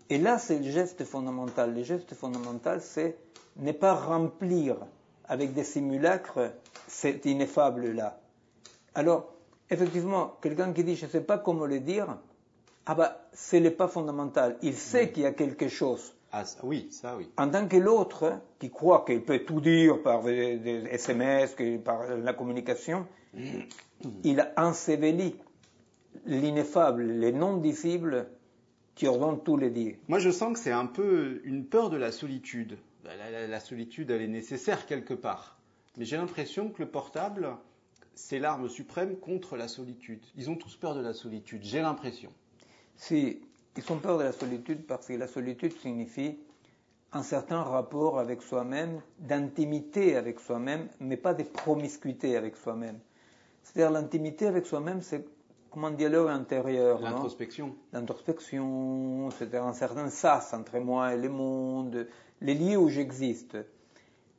S6: Et là, c'est le geste fondamental. Le geste fondamental, c'est ne pas remplir avec des simulacres cet ineffable-là. Alors, effectivement, quelqu'un qui dit je ne sais pas comment le dire, ah bah, c'est le pas fondamental. Il sait qu'il y a quelque chose.
S5: Ah, oui, ça oui.
S6: En tant que l'autre, qui croit qu'il peut tout dire par des, SMS, par la communication, il a enseveli l'ineffable, les non disibles qui ordonnent tous les dire.
S5: Moi, je sens que c'est un peu une peur de la solitude. la solitude, elle est nécessaire quelque part. Mais j'ai l'impression que le portable, c'est l'arme suprême contre la solitude. Ils ont tous peur de la solitude, j'ai l'impression.
S6: Si, ils ont peur de la solitude parce que la solitude signifie un certain rapport avec soi-même, d'intimité avec soi-même, mais pas de promiscuité avec soi-même. C'est-à-dire l'intimité avec soi-même, c'est comme un dialogue intérieur.
S5: L'introspection.
S6: L'introspection, c'est un certain sas entre moi et le monde, les lieux où j'existe.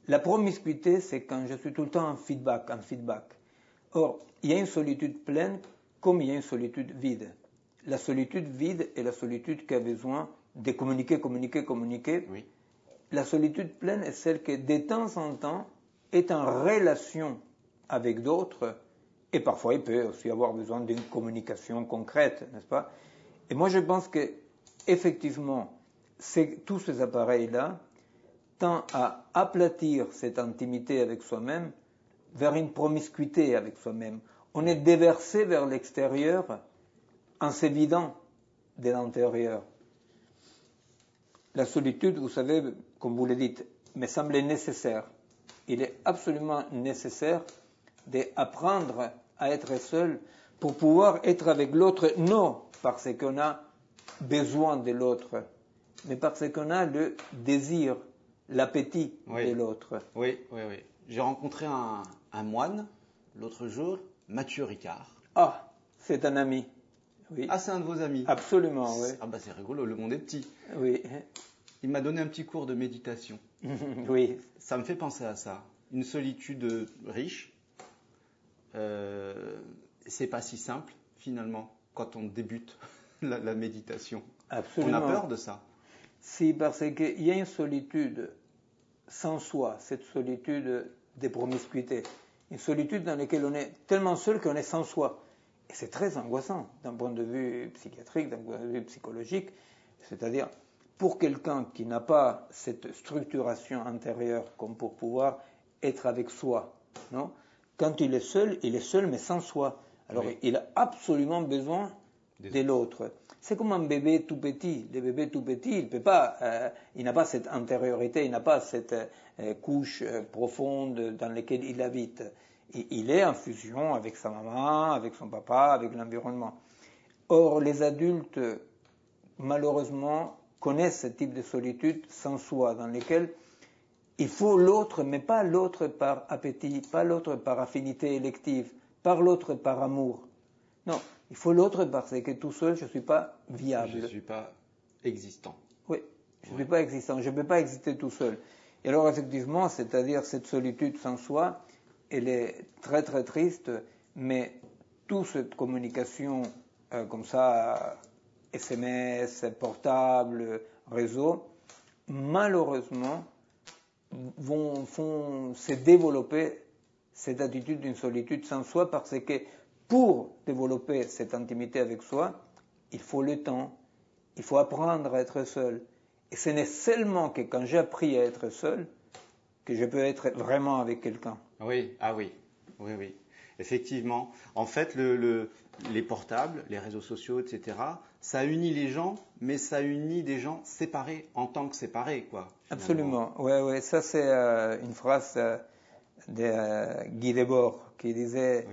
S6: La promiscuité, c'est quand je suis tout le temps en feedback, en feedback. Or, il y a une solitude pleine comme il y a une solitude vide. La solitude vide est la solitude qui a besoin de communiquer, communiquer, communiquer.
S5: Oui.
S6: La solitude pleine est celle qui, de temps en temps, est en relation avec d'autres, et parfois il peut aussi avoir besoin d'une communication concrète, n'est-ce pas? Et moi je pense que, effectivement, tous ces appareils-là tendent à aplatir cette intimité avec soi-même vers une promiscuité avec soi-même. On est déversé vers l'extérieur en s'évidant de l'intérieur. La solitude, vous savez, comme vous le dites, me semble nécessaire. Il est absolument nécessaire d'apprendre à être seul pour pouvoir être avec l'autre, non parce qu'on a besoin de l'autre, mais parce qu'on a le désir, l'appétit de l'autre.
S5: Oui, oui, oui. J'ai rencontré un, un moine l'autre jour, Mathieu Ricard.
S6: Ah, c'est un ami. Oui.
S5: Ah, c'est un de vos amis.
S6: Absolument, oui.
S5: Ah bah c'est rigolo, le monde est petit.
S6: Oui.
S5: Il m'a donné un petit cours de méditation.
S6: oui.
S5: Ça me fait penser à ça. Une solitude riche. Euh, c'est pas si simple finalement quand on débute la, la méditation.
S6: Absolument.
S5: On a peur de ça.
S6: Si, parce qu'il y a une solitude sans soi, cette solitude des promiscuités. Une solitude dans laquelle on est tellement seul qu'on est sans soi. Et c'est très angoissant d'un point de vue psychiatrique, d'un point de vue psychologique. C'est-à-dire, pour quelqu'un qui n'a pas cette structuration intérieure comme pour pouvoir être avec soi, non? Quand il est seul, il est seul mais sans soi. Alors il a absolument besoin de l'autre. C'est comme un bébé tout petit. Le bébé tout petit, il peut pas, euh, il n'a pas cette intériorité, il n'a pas cette euh, couche euh, profonde dans laquelle il habite. il est en fusion avec sa maman, avec son papa, avec l'environnement. Or, les adultes, malheureusement, connaissent ce type de solitude sans soi, dans lesquelles Il faut l'autre, mais pas l'autre par appétit, pas l'autre par affinité élective, pas l'autre par amour. Non, il faut l'autre parce que tout seul, je ne suis pas viable.
S5: Je ne suis pas existant.
S6: Oui, je ne suis pas existant. Je ne peux pas exister tout seul. Et alors, effectivement, c'est-à-dire cette solitude sans soi, elle est très très triste, mais toute cette communication euh, comme ça, SMS, portable, réseau, malheureusement, vont, font se développer cette attitude d'une solitude sans soi parce que pour développer cette intimité avec soi, il faut le temps, il faut apprendre à être seul. Et ce n'est seulement que quand j'ai appris à être seul que je peux être vraiment avec quelqu'un.
S5: Oui, ah oui, oui, oui. Effectivement. En fait, le, les portables, les réseaux sociaux, etc., ça unit les gens, mais ça unit des gens séparés en tant que séparés, quoi.
S6: Absolument. Ouais, ouais. Ça, c'est euh, une phrase euh, de euh, Guy Debord qui disait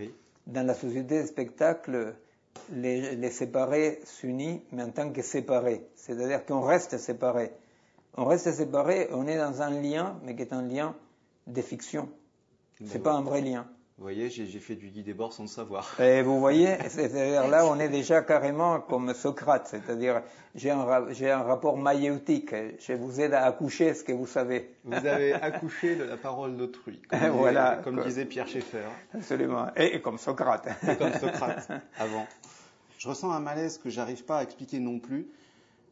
S6: Dans la société de spectacle, les, les séparés s'unissent, mais en tant que séparés. C'est-à-dire qu'on reste séparés. On reste séparés, on est dans un lien, mais qui est un lien de fiction. C'est pas un vrai lien.
S5: Vous voyez, j'ai fait du guide des bords sans le savoir.
S6: Et vous voyez, c'est-à-dire là, on est déjà carrément comme Socrate, c'est-à-dire j'ai un, un, rapport maïeutique, je vous aide à accoucher ce que vous savez.
S5: Vous avez accouché de la parole d'autrui, comme, voilà, comme disait Pierre Schaeffer.
S6: Absolument, et, comme Socrate.
S5: Et comme Socrate, avant. Je ressens un malaise que j'arrive pas à expliquer non plus.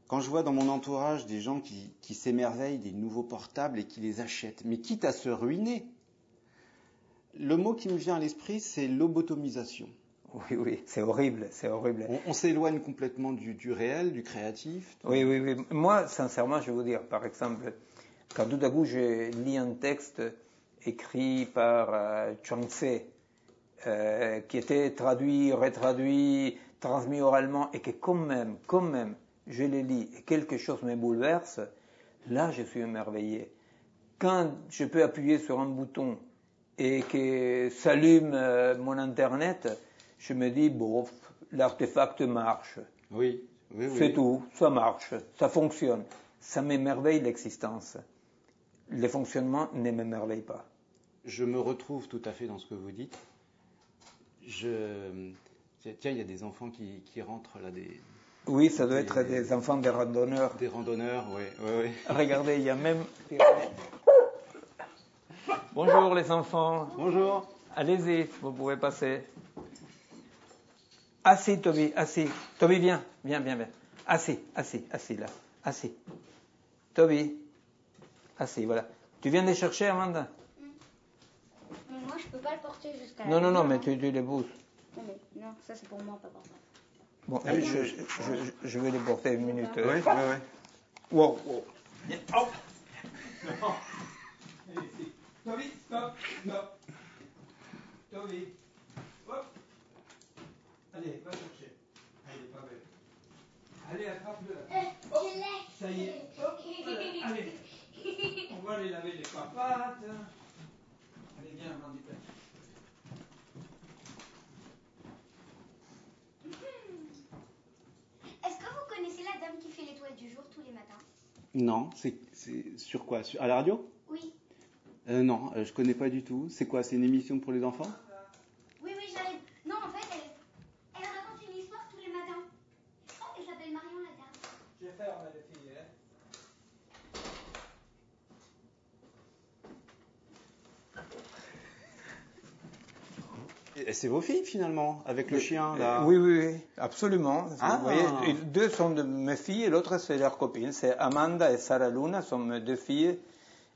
S5: Quand je vois dans mon entourage des gens qui, qui s'émerveillent des nouveaux portables et qui les achètent, mais quitte à se ruiner, le mot qui me vient à l'esprit, c'est lobotomisation.
S6: Oui, oui, c'est horrible, c'est horrible.
S5: On, s'éloigne complètement du, réel, du créatif.
S6: Oui, oui, oui. Moi, sincèrement, je vais vous dire, par exemple, quand tout à coup je lis un texte écrit par euh, Chuang euh, qui était traduit, retraduit, transmis oralement, et que quand même, quand même, je le lis et quelque chose me bouleverse, là, je suis émerveillé. Quand je peux appuyer sur un bouton et que s'allume euh, mon Internet, je me dis, bon, l'artefact marche.
S5: Oui, oui,
S6: C'est tout, ça marche, ça fonctionne. Ça m'émerveille l'existence. Le fonctionnement ne m'émerveille pas.
S5: Je me retrouve tout à fait dans ce que vous dites. Je... Tiens, il y a des enfants qui, qui rentrent là, des,
S6: oui, ça doit être des enfants des randonneurs.
S5: Des randonneurs, oui. oui, oui.
S6: Regardez, il y a même Bonjour les enfants.
S5: Bonjour.
S6: Allez-y, vous pouvez passer. Assis, Toby, assis. Toby, viens, viens, viens, viens. Assis, assis, assis là. Assis. Toby, assis, voilà. Tu viens de chercher, Amanda?
S9: Mais Moi, je peux pas le porter jusqu'à
S6: Non, non, non, mais tu, tu les pousses.
S9: Non, mais non, ça c'est pour moi, papa.
S6: Bon, je, je, je, vais les porter une minute.
S5: Oui, oui, oui.
S6: Wow, wow. Oh. Toby, stop, stop. Toby, hop. Allez, va chercher. Allez, pas belle. Allez, attrape-le.
S9: Oh,
S6: ça y est. Hop, allez. On va aller laver les papates. Allez, viens, Mandy.
S9: Est-ce que vous connaissez la dame qui fait l'étoile du jour tous les matins?
S5: Non, c'est sur quoi? À la radio? Euh, non, euh, je connais pas du tout. C'est quoi C'est une émission pour les enfants?
S9: Oui, oui, j'arrive. Non, en fait, elle, elle raconte une histoire tous les matins. Oh, elle s'appelle Marion la dame.
S6: Je ferme les filles, hein.
S5: C'est vos filles finalement, avec le chien là?
S6: Oui, oui, oui, absolument. Ah. Vous voyez, deux sont de mes filles et l'autre c'est leur copine. C'est Amanda et Sarah Luna, sont mes deux filles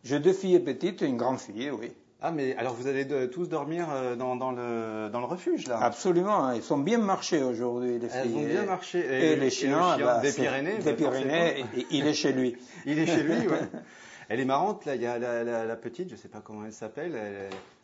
S6: j'ai deux filles petites et une grande fille, oui.
S5: Ah, mais alors vous allez tous dormir euh, dans, dans, le, dans le refuge, là?
S6: Absolument, hein. ils sont bien marchés aujourd'hui, les filles.
S5: Elles ont bien marché.
S6: Et, les chiens,
S5: bah, des Pyrénées.
S6: Des Pyrénées, et, il est chez lui.
S5: il est chez lui, oui. Elle est marrante, là, il y a la, la, petite, je ne sais pas comment elle s'appelle.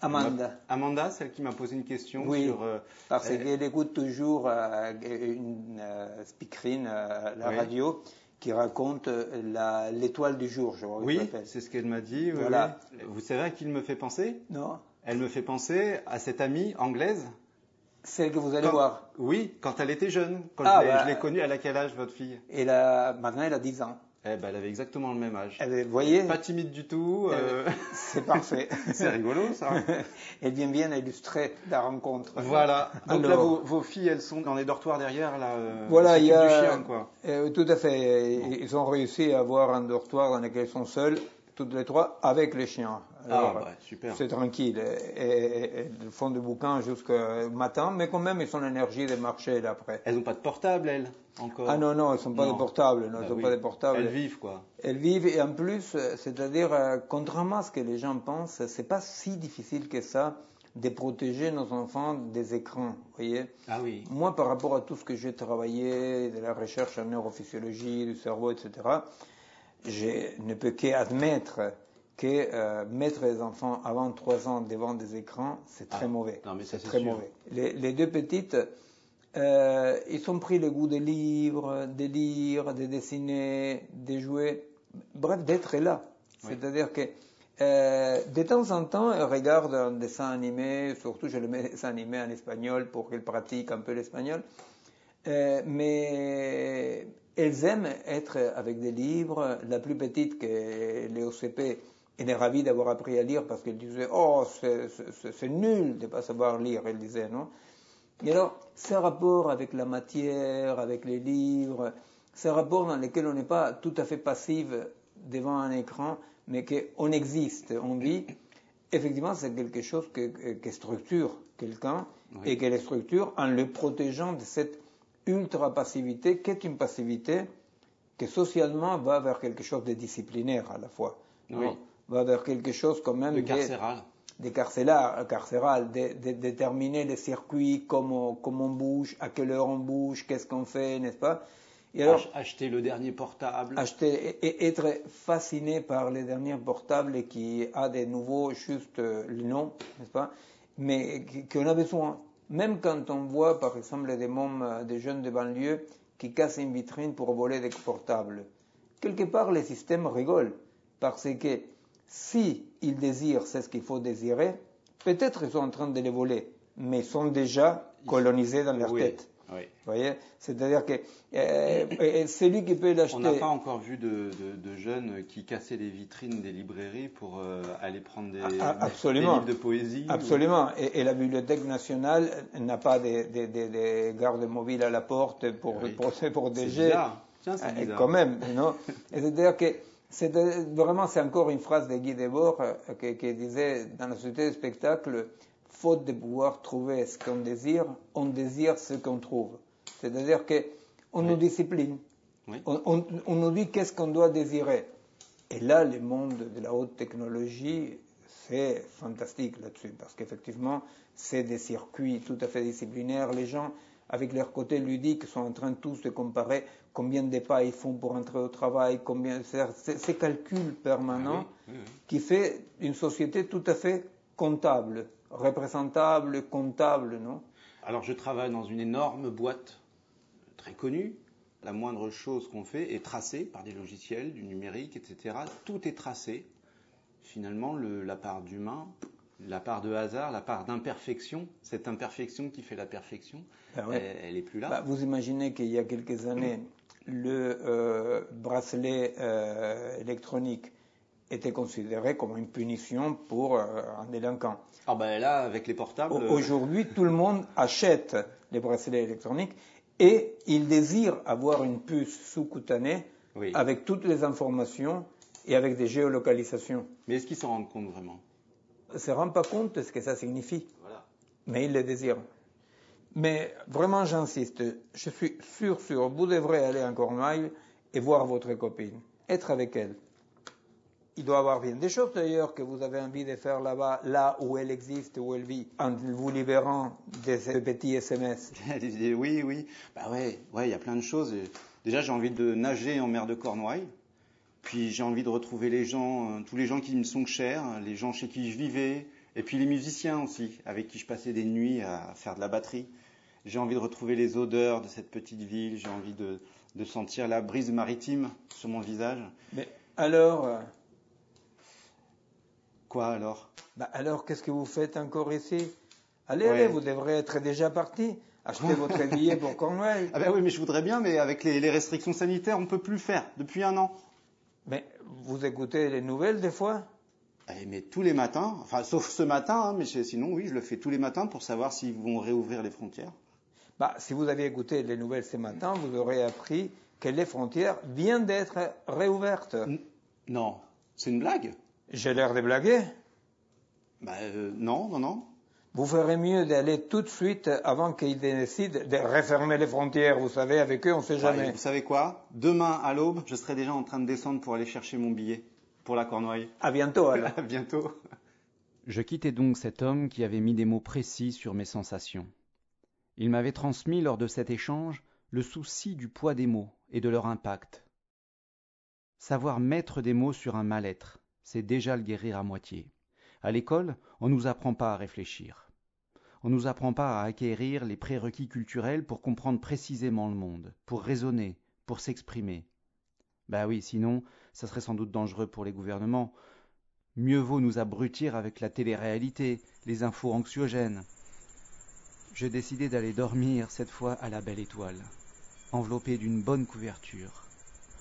S6: Amanda.
S5: Amanda, celle qui m'a posé une question
S6: oui,
S5: sur... Euh,
S6: parce qu'elle écoute toujours euh, une speakerine, la radio, qui raconte euh, l'étoile du jour, je.
S5: Oui, c'est ce qu'elle m'a dit. voilà. Vous savez à qui il me fait penser?
S6: Non.
S5: Elle me fait penser à cette amie anglaise.
S6: Celle que vous allez voir
S5: Oui, quand elle était jeune. Quand ah, je l'ai bah. connue, elle a quel âge, votre fille?
S6: Elle a, Maintenant, elle a 10 ans.
S5: Eh ben, elle avait exactement le même âge.
S6: Vous voyez
S5: Pas timide du tout. euh,
S6: C'est parfait.
S5: C'est rigolo, ça.
S6: Elle vient bien illustrer la rencontre.
S5: Voilà. Donc là, vos, vos filles, elles sont dans les dortoirs derrière, là. euh,
S6: Voilà, il y a.
S5: du chien, quoi.
S6: Euh, tout à fait. Ils ont réussi à avoir un dortoir dans lequel ils sont seuls, toutes les trois, avec les chiens.
S5: Ah, bah, super.
S6: C'est tranquille. Et, et- et ils font du bouquin jusqu'au matin, mais quand même, ils ont l'énergie de marcher là après.
S5: Elles n'ont pas de portable, elles, encore?
S6: Ah non, non, ils sont pas
S5: Non.
S6: des portables. Non,
S5: Bah
S6: sont
S5: oui.
S6: pas des portables.
S5: Elles vivent, quoi.
S6: Elles vivent et en plus, c'est-à-dire, euh, contrairement à ce que les gens pensent, c'est pas si difficile que ça de protéger nos enfants des écrans, voyez?
S5: Ah oui.
S6: Moi, par rapport à tout ce que j'ai travaillé, de la recherche en neurophysiologie du cerveau, etc., je ne peux qu'admettre que euh, mettre les enfants avant 3 ans devant des écrans, c'est très
S5: Ah,
S6: mauvais.
S5: non, mais c'est
S6: très
S5: sûr.
S6: mauvais. Les, les deux petites, euh, ils ont pris le goût des livres, de lire, de dessiner, de jouer, bref, d'être là.
S5: Oui.
S6: C'est-à-dire que euh, de temps en temps, elles regardent un dessin animé, surtout je le mets dessin animé en espagnol pour qu'elles pratiquent un peu l'espagnol. Euh, mais elles aiment être avec des livres. La plus petite, qui est elle est ravie d'avoir appris à lire parce qu'elle disait Oh, c'est- nul de ne pas savoir lire, elle disait, non? Et alors, ce rapport avec la matière, avec les livres, ce rapport dans lequel on n'est pas tout à fait passif devant un écran, mais qu'on existe, on vit, effectivement, c'est quelque chose que, que- que structure quelqu'un
S5: Oui.
S6: et qu'elle le structure en le protégeant de cette ultra-passivité, qui est une passivité qui socialement va vers quelque chose de disciplinaire à la fois.
S5: Oui.
S6: Va vers quelque chose quand même
S5: De carcéral.
S6: des carcéral, carcéral de, de- déterminer les circuits, comment, comment on bouge, à quelle heure on bouge, qu'est-ce qu'on fait, n'est-ce pas? Et alors,
S5: Ach- Acheter le dernier portable.
S6: acheter et, être fasciné par les derniers portables qui a des nouveaux, juste euh, le nom, n'est-ce pas? Mais qu'on a besoin. Même quand on voit, par exemple, des mômes, euh, des jeunes de banlieue qui cassent une vitrine pour voler des portables. Quelque part, le système rigole. Parce que si ils désirent, c'est ce qu'il faut désirer, peut-être ils sont en train de les voler, mais ils sont déjà colonisés dans leur
S5: Oui,
S6: tête.
S5: oui.
S6: Vous voyez? C'est-à-dire que euh, et celui qui peut l'acheter.
S5: On n'a pas encore vu de, de- de jeunes qui cassaient les vitrines des librairies pour euh, aller prendre des,
S6: Ah,
S5: des
S6: absolument.
S5: livres de poésie.
S6: Absolument. Et, et la Bibliothèque nationale n'a pas des, des- des- des gardes mobiles à la porte pour,
S5: Oui.
S6: pour, se protéger.
S5: C'est bizarre. Tiens, c'est
S6: Euh,
S5: bizarre.
S6: Quand même, non? C'est-à-dire que c'est vraiment, c'est encore une phrase de Guy Debord euh, qui, qui disait dans la société du spectacle, faute de pouvoir trouver ce qu'on désire, on désire ce qu'on trouve. C'est-à-dire que on nous discipline.
S5: Oui.
S6: On, on- on nous dit qu'est-ce qu'on doit désirer. Et là, le monde de la haute technologie, c'est fantastique là-dessus, parce qu'effectivement, c'est des circuits tout à fait disciplinaires. Les gens, avec leur côté ludique, sont en train tous de comparer combien de pas ils font pour entrer au travail, combien ces calculs permanents
S5: Ah oui, oui, oui.
S6: qui fait une société tout à fait comptable, représentable, comptable, non?
S5: Alors, je travaille dans une énorme boîte très connue. La moindre chose qu'on fait est tracée par des logiciels, du numérique, etc. Tout est tracé. Finalement, le- la part d'humain, la part de hasard, la part d'imperfection, cette imperfection qui fait la perfection,
S6: ouais.
S5: elle, elle est plus là.
S6: Bah, vous imaginez qu'il y a quelques années, le euh, bracelet euh, électronique était considéré comme une punition pour euh, un délinquant.
S5: Ah ben là, avec les portables.
S6: Au- Aujourd'hui, tout le monde achète les bracelets électroniques et il désire avoir une puce sous-cutanée
S5: oui.
S6: avec toutes les informations et avec des géolocalisations.
S5: Mais est-ce qu'ils s'en rendent compte vraiment?
S6: Ne se rend pas compte de ce que ça signifie,
S5: Voilà.
S6: mais il le désire. Mais vraiment, j'insiste, je suis sûr, sûr, vous devrez aller en Cornouailles et voir votre copine, être avec elle. Il doit y avoir bien des choses d'ailleurs que vous avez envie de faire là-bas, là où elle existe, où elle vit, en vous libérant de ces petits SMS.
S5: Oui, oui. Bah ouais, ouais, il y a plein de choses. Déjà, j'ai envie de nager en mer de Cornouailles. Puis j'ai envie de retrouver les gens, euh, tous les gens qui me sont chers, les gens chez qui je vivais, et puis les musiciens aussi, avec qui je passais des nuits à faire de la batterie. J'ai envie de retrouver les odeurs de cette petite ville. J'ai envie de, de sentir la brise maritime sur mon visage.
S6: Mais alors, euh,
S5: Quoi alors?
S6: bah alors qu'est-ce que vous faites encore ici? Allez,
S5: Ouais.
S6: allez, vous devrez être déjà parti. Achetez votre billet pour Cornouailles.
S5: Ah ben oui, mais je voudrais bien, mais avec les, les restrictions sanitaires, on ne peut plus faire depuis un an.
S6: Mais vous écoutez les nouvelles des fois?
S10: Eh, Mais tous les matins, enfin sauf ce matin, hein, mais sinon oui, je le fais tous les matins pour savoir s'ils vont réouvrir les frontières.
S6: Bah, si vous aviez écouté les nouvelles ce matin, vous aurez appris que les frontières viennent d'être réouvertes.
S10: non, c'est une blague?
S6: J'ai l'air de blaguer?
S10: Bah, euh, Non, non, non.
S6: Vous ferez mieux d'aller tout de suite avant qu'ils décident de refermer les frontières. Vous savez, avec eux, on ne sait jamais.
S10: vous savez quoi? Demain, à l'aube, je serai déjà en train de descendre pour aller chercher mon billet pour la Cornouaille.
S6: À bientôt, alors.
S10: à bientôt.
S5: Je quittais donc cet homme qui avait mis des mots précis sur mes sensations. Il m'avait transmis lors de cet échange le souci du poids des mots et de leur impact. Savoir mettre des mots sur un mal-être, c'est déjà le guérir à moitié. À l'école, on ne nous apprend pas à réfléchir. On ne nous apprend pas à acquérir les prérequis culturels pour comprendre précisément le monde, pour raisonner, pour s'exprimer. Bah oui, sinon, ça serait sans doute dangereux pour les gouvernements. Mieux vaut nous abrutir avec la télé-réalité, les infos anxiogènes. J'ai décidé d'aller dormir cette fois à la belle étoile, enveloppé d'une bonne couverture,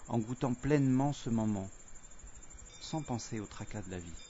S5: en goûtant pleinement ce moment, sans penser au tracas de la vie.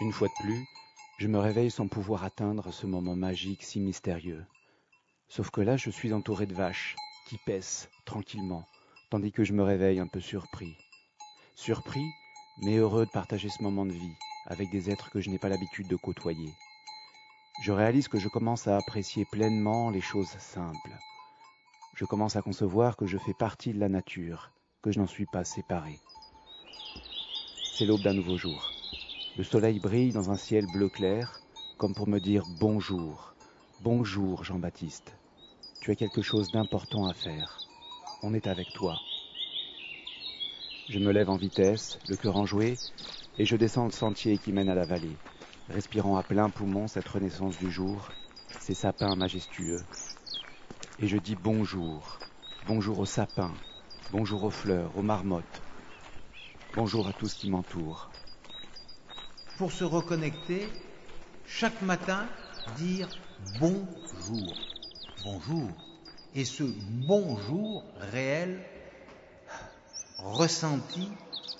S5: Une fois de plus, je me réveille sans pouvoir atteindre ce moment magique si mystérieux. Sauf que là, je suis entouré de vaches qui paissent tranquillement, tandis que je me réveille un peu surpris. Surpris, mais heureux de partager ce moment de vie avec des êtres que je n'ai pas l'habitude de côtoyer. Je réalise que je commence à apprécier pleinement les choses simples. Je commence à concevoir que je fais partie de la nature, que je n'en suis pas séparé. C'est l'aube d'un nouveau jour. Le soleil brille dans un ciel bleu clair, comme pour me dire bonjour. Bonjour Jean-Baptiste. Tu as quelque chose d'important à faire. On est avec toi. Je me lève en vitesse, le cœur enjoué, et je descends le sentier qui mène à la vallée, respirant à plein poumon cette renaissance du jour, ces sapins majestueux. Et je dis bonjour, bonjour aux sapins, bonjour aux fleurs, aux marmottes, bonjour à tout ce qui m'entoure
S11: pour se reconnecter, chaque matin, dire bonjour. Bonjour. Et ce bonjour réel, ressenti,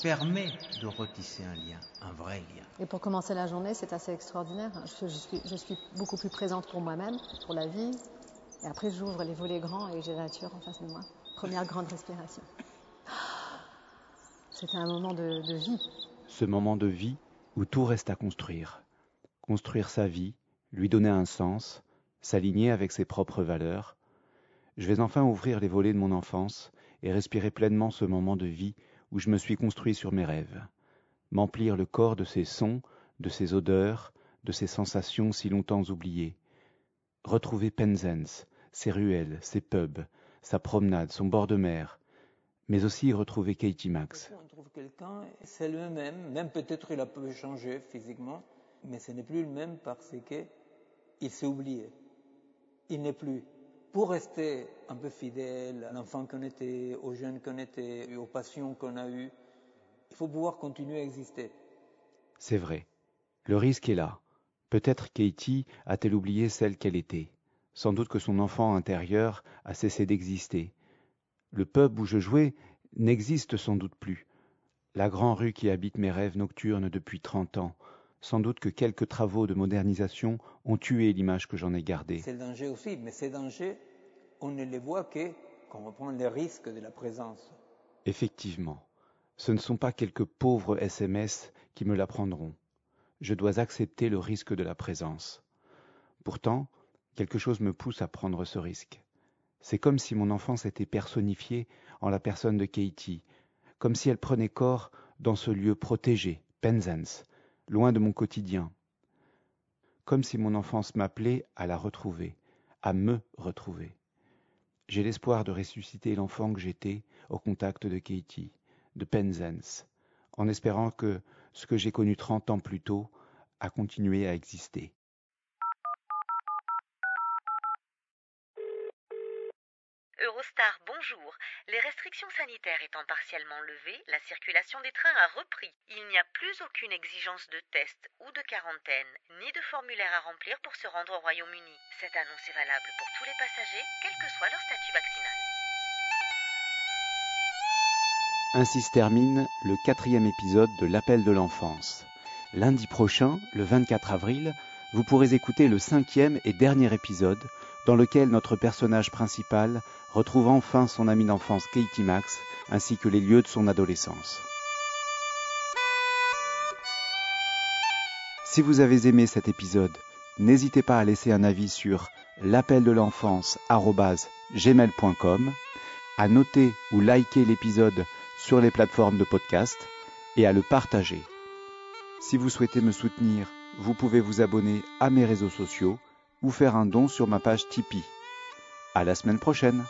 S11: permet de retisser un lien, un vrai lien.
S12: Et pour commencer la journée, c'est assez extraordinaire. Je, suis, je suis beaucoup plus présente pour moi-même, pour la vie. Et après, j'ouvre les volets grands et j'ai la nature en face de moi. Première grande respiration. C'était un moment de, de vie.
S5: Ce moment de vie, où tout reste à construire. Construire sa vie, lui donner un sens, s'aligner avec ses propres valeurs. Je vais enfin ouvrir les volets de mon enfance et respirer pleinement ce moment de vie où je me suis construit sur mes rêves. M'emplir le corps de ces sons, de ces odeurs, de ces sensations si longtemps oubliées. Retrouver Penzance, ses ruelles, ses pubs, sa promenade, son bord de mer, mais aussi retrouver Katie Max.
S6: On trouve quelqu'un, c'est le même, même peut-être il a peu changé physiquement, mais ce n'est plus le même parce qu'il s'est oublié. Il n'est plus. Pour rester un peu fidèle à l'enfant qu'on était, aux jeunes qu'on était, et aux passions qu'on a eues, il faut pouvoir continuer à exister.
S5: C'est vrai. Le risque est là. Peut-être Katie a-t-elle oublié celle qu'elle était. Sans doute que son enfant intérieur a cessé d'exister le pub où je jouais n'existe sans doute plus. La grande rue qui habite mes rêves nocturnes depuis trente ans, sans doute que quelques travaux de modernisation ont tué l'image que j'en ai gardée.
S6: C'est le danger aussi, mais ces dangers, on ne les voit que quand on prend les risques de la présence.
S5: Effectivement, ce ne sont pas quelques pauvres SMS qui me l'apprendront. Je dois accepter le risque de la présence. Pourtant, Quelque chose me pousse à prendre ce risque. C'est comme si mon enfance était personnifiée en la personne de Katie, comme si elle prenait corps dans ce lieu protégé, Penzance, loin de mon quotidien. Comme si mon enfance m'appelait à la retrouver, à me retrouver. J'ai l'espoir de ressusciter l'enfant que j'étais au contact de Katie, de Penzance, en espérant que ce que j'ai connu trente ans plus tôt a continué à exister.
S13: Eurostar, bonjour. Les restrictions sanitaires étant partiellement levées, la circulation des trains a repris. Il n'y a plus aucune exigence de test ou de quarantaine, ni de formulaire à remplir pour se rendre au Royaume-Uni. Cette annonce est valable pour tous les passagers, quel que soit leur statut vaccinal.
S5: Ainsi se termine le quatrième épisode de L'appel de l'enfance. Lundi prochain, le 24 avril, vous pourrez écouter le cinquième et dernier épisode dans lequel notre personnage principal retrouve enfin son ami d'enfance Katie Max ainsi que les lieux de son adolescence. Si vous avez aimé cet épisode, n'hésitez pas à laisser un avis sur l'appel de l'enfance gmail.com, à noter ou liker l'épisode sur les plateformes de podcast et à le partager. Si vous souhaitez me soutenir, vous pouvez vous abonner à mes réseaux sociaux ou faire un don sur ma page Tipeee. À la semaine prochaine!